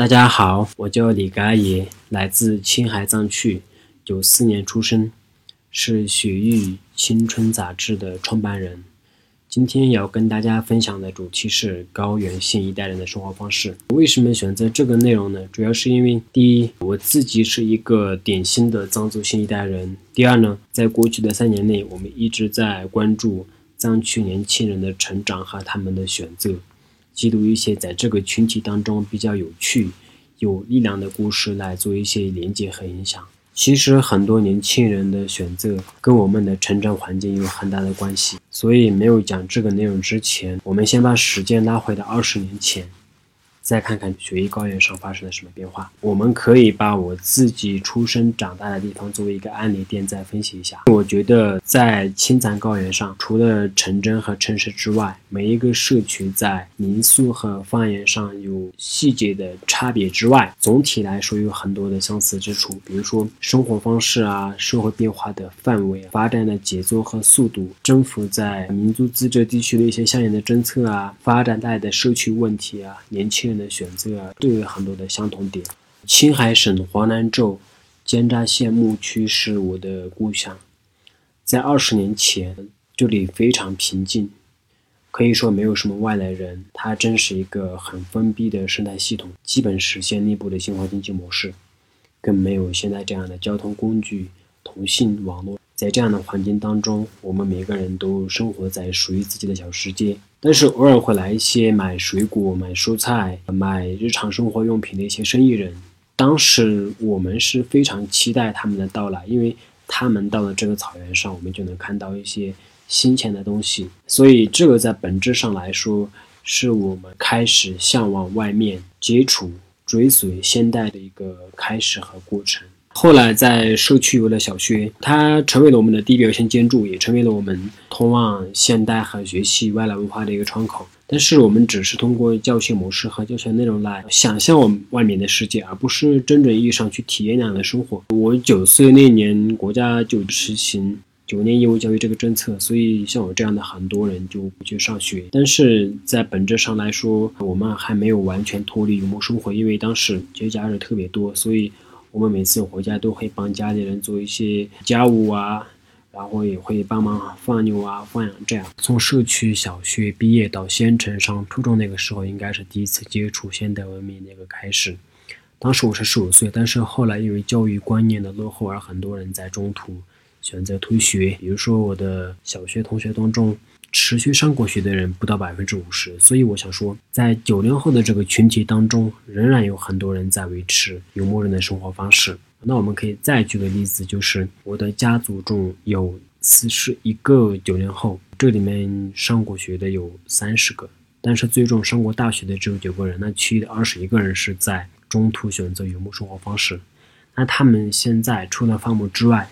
大家好，我叫李嘎爷，来自青海藏区，九四年出生，是《雪域青春》杂志的创办人。今天要跟大家分享的主题是高原新一代人的生活方式。为什么选择这个内容呢？主要是因为第一，我自己是一个典型的藏族新一代人；第二呢，在过去的三年内，我们一直在关注藏区年轻人的成长和他们的选择，记录一些在这个群体当中比较有趣、有力量的故事，来做一些连接和影响。其实很多年轻人的选择跟我们的成长环境有很大的关系，所以没有讲这个内容之前，我们先把时间拉回到二十年前。再看看雪域高原上发生了什么变化，我们可以把我自己出生长大的地方作为一个案例点，再分析一下。我觉得在青藏高原上，除了城镇和城市之外，每一个社区在民俗和方言上有细节的差别之外，总体来说有很多的相似之处。比如说生活方式啊，社会变化的范围、发展的节奏和速度，政府在民族自治地区的一些相应的政策啊，发展带来的社区问题啊，年轻人。的选择啊，都有很多的相同点。青海省华南州尖扎县牧区是我的故乡，在二十年前，这里非常平静，可以说没有什么外来人。它真是一个很封闭的生态系统，基本实现内部的信号经济模式，更没有现在这样的交通工具、通信网络。在这样的环境当中，我们每个人都生活在属于自己的小世界。但是偶尔会来一些买水果、买蔬菜、买日常生活用品的一些生意人。当时我们是非常期待他们的到来，因为他们到了这个草原上，我们就能看到一些新鲜的东西。所以这个在本质上来说，是我们开始向往外面、接触、追随现代的一个开始和过程。后来在社区有了小学，它成为了我们的地标性建筑，也成为了我们通往现代和学习外来文化的一个窗口。但是我们只是通过教学模式和教学内容来想象我们外面的世界，而不是真正意义上去体验那样的生活。我九岁那年，国家就实行九年义务教育这个政策，所以像我这样的很多人就不去上学。但是在本质上来说，我们还没有完全脱离游牧生活，因为当时节假日特别多，所以。我们每次回家都会帮家里人做一些家务啊，然后也会帮忙放牛啊、放羊这样。从社区小学毕业到县城上初中那个时候，应该是第一次接触现代文明那个开始。当时我是十五岁，但是后来因为教育观念的落后，而很多人在中途选择退学。比如说我的小学同学当中。持续上过学的人不到百分之五十，所以我想说，在九零后的这个群体当中，仍然有很多人在维持游牧人的生活方式。那我们可以再举个例子，就是我的家族中有四十一个九零后，这里面上过学的有三十个，但是最终上过大学的只有九个人，那其余的二十一个人是在中途选择游牧生活方式。那他们现在除了放牧之外，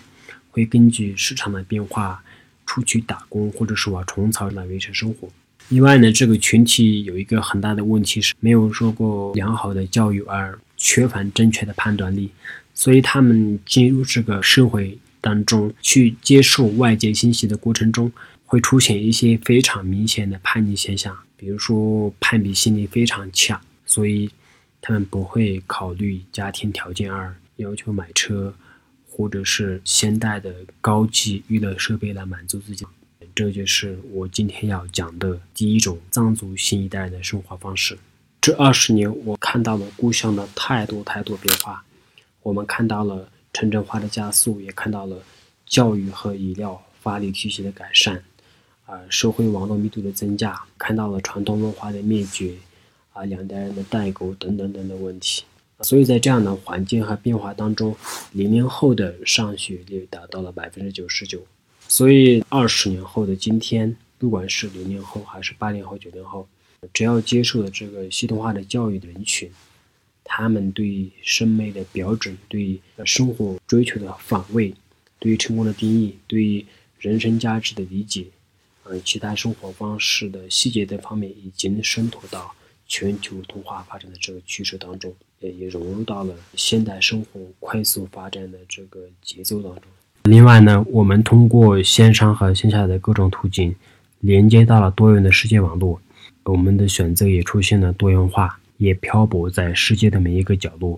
会根据市场的变化。出去打工，或者是挖虫草来维持生活。另外呢，这个群体有一个很大的问题是没有受过良好的教育，而缺乏正确的判断力，所以他们进入这个社会当中去接受外界信息的过程中，会出现一些非常明显的叛逆现象，比如说攀比心理非常强，所以他们不会考虑家庭条件而要求买车。或者是现代的高级娱乐设备来满足自己，这就是我今天要讲的第一种藏族新一代的生活方式。这二十年，我看到了故乡的太多太多变化。我们看到了城镇化的加速，也看到了教育和医疗、法律体系的改善，啊，社会网络密度的增加，看到了传统文化的灭绝，啊，两代人的代沟等等等等问题。所以在这样的环境和变化当中，零零后的上学率达到了百分之九十九。所以二十年后的今天，不管是零零后还是八零后、九零后，只要接受了这个系统化的教育的人群，他们对审美的标准、对生活追求的反味、对成功的定义、对人生价值的理解，嗯，其他生活方式的细节等方面，已经渗透到全球通化发展的这个趋势当中。也也融入到了现代生活快速发展的这个节奏当中。另外呢，我们通过线上和线下的各种途径，连接到了多元的世界网络，我们的选择也出现了多元化。也漂泊在世界的每一个角落。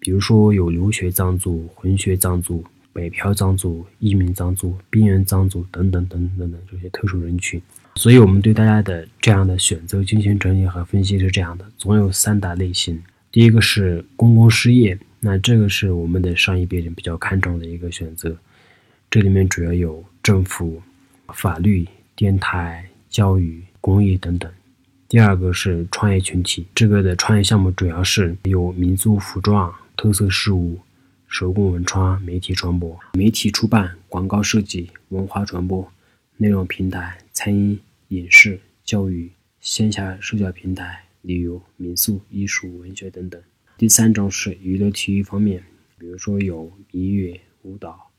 比如说，有留学藏族、混血藏族、北漂藏族、移民藏族、边缘藏族等等等等等这些特殊人群。所以，我们对大家的这样的选择进行整理和分析是这样的：总有三大类型。第一个是公共事业，那这个是我们的上一辈人比较看重的一个选择。这里面主要有政府、法律、电台、教育、公益等等。第二个是创业群体，这个的创业项目主要是有民族服装。特色事物、手工文创、媒体传播、媒体出版、广告设计、文化传播、内容平台、餐饮、影视、教育、线下社交平台、旅游、民宿、艺术、文学等等。第三种是娱乐体育方面，比如说有音乐、舞蹈、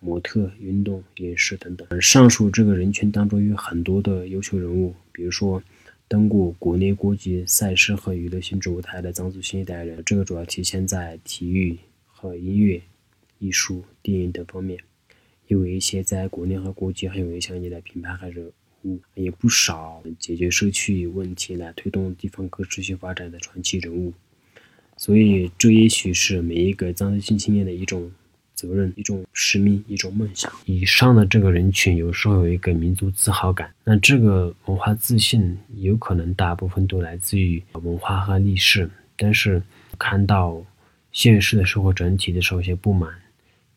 模特、运动、影视等等。上述这个人群当中有很多的优秀人物，比如说。登过国内国际赛事和娱乐性质舞台的藏族新一代人，这个主要体现在体育和音乐、艺术、电影等方面。因为一些在国内和国际很有影响力的品牌和人物，也不少解决社区问题来推动地方可持续发展的传奇人物。所以，这也许是每一个藏族青年的一种。责任一种使命，一种梦想。以上的这个人群有时候有一个民族自豪感，那这个文化自信有可能大部分都来自于文化和历史。但是看到现实的生活整体的时候，有些不满，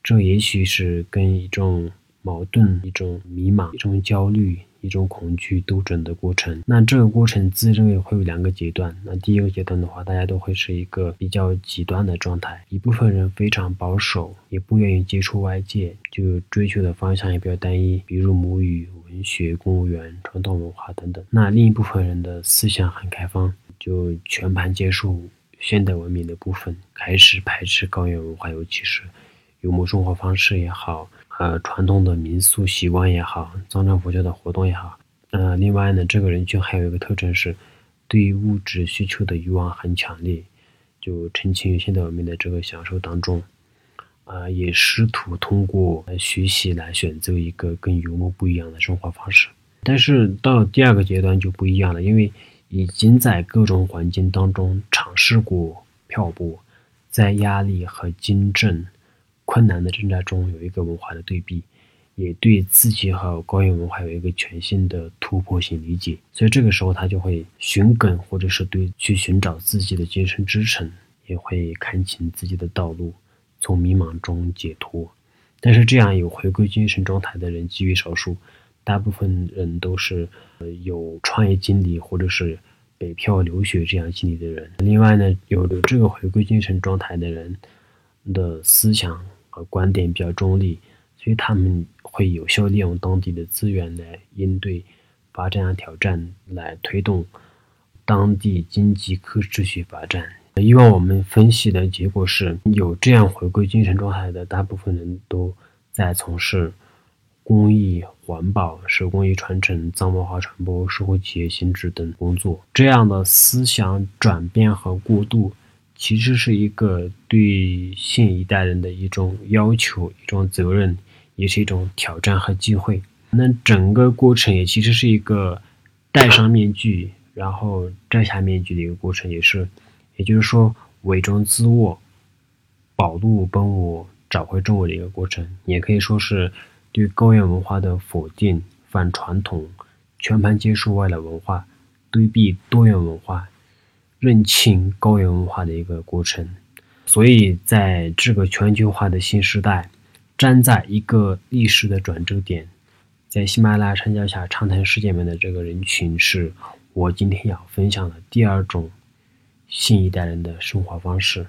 这也许是跟一种矛盾、一种迷茫、一种焦虑。一种恐惧斗争的过程，那这个过程自认为会有两个阶段。那第一个阶段的话，大家都会是一个比较极端的状态，一部分人非常保守，也不愿意接触外界，就追求的方向也比较单一，比如母语、文学、公务员、传统文化等等。那另一部分人的思想很开放，就全盘接受现代文明的部分，开始排斥高原文化，尤其是游牧生活方式也好。呃，传统的民俗习惯也好，藏传佛教的活动也好，呃，另外呢，这个人群还有一个特征是，对物质需求的欲望很强烈，就沉浸于现代文明的这个享受当中，啊，也试图通过学习来选择一个跟游牧不一样的生活方式。但是到第二个阶段就不一样了，因为已经在各种环境当中尝试过漂泊，在压力和竞争。困难的挣扎中有一个文化的对比，也对自己和高原文化有一个全新的突破性理解，所以这个时候他就会寻根，或者是对去寻找自己的精神支撑，也会看清自己的道路，从迷茫中解脱。但是这样有回归精神状态的人极为少数，大部分人都是呃有创业经历或者是北漂留学这样经历的人。另外呢，有有这个回归精神状态的人的思想。和观点比较中立，所以他们会有效利用当地的资源来应对发展挑战，来推动当地经济可持续发展。以往我们分析的结果是，有这样回归精神状态的大部分人都在从事公益、环保、手工艺传承、藏文化传播、社会企业性质等工作。这样的思想转变和过渡。其实是一个对新一代人的一种要求、一种责任，也是一种挑战和机会。那整个过程也其实是一个戴上面具，然后摘下面具的一个过程，也是，也就是说伪装自我、保路本我、找回正我的一个过程。也可以说是对高原文化的否定、反传统、全盘接受外来文化、对比多元文化。认清高原文化的一个过程，所以在这个全球化的新时代，站在一个历史的转折点，在喜马拉雅山脚下畅谈世界门的这个人群，是我今天要分享的第二种新一代人的生活方式。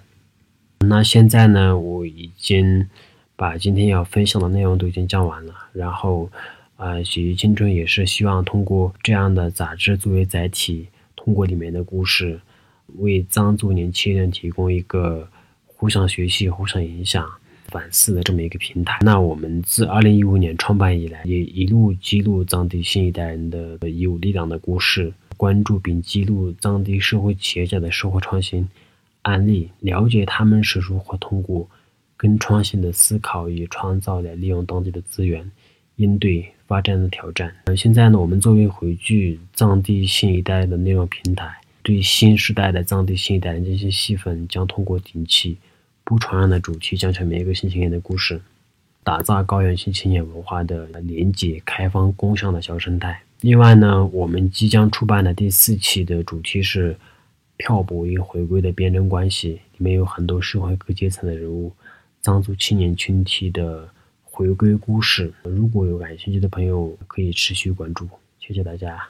那现在呢，我已经把今天要分享的内容都已经讲完了，然后啊，喜剧青春也是希望通过这样的杂志作为载体，通过里面的故事。为藏族年轻人提供一个互相学习、互相影响、反思的这么一个平台。那我们自二零一五年创办以来，也一路记录藏地新一代人的有力量的故事，关注并记录藏地社会企业家的生活创新案例，了解他们是如何通过更创新的思考与创造来利用当地的资源，应对发展的挑战。而现在呢，我们作为汇聚藏地新一代的内容平台。对新时代的藏地新一代的这些戏粉，将通过顶起不传染的主题，讲出每一个新青年的故事，打造高原新青年文化的廉洁、开放、共享的小生态。另外呢，我们即将出版的第四期的主题是漂泊与回归的辩证关系，里面有很多社会各阶层的人物，藏族青年群体的回归故事。如果有感兴趣的朋友，可以持续关注。谢谢大家。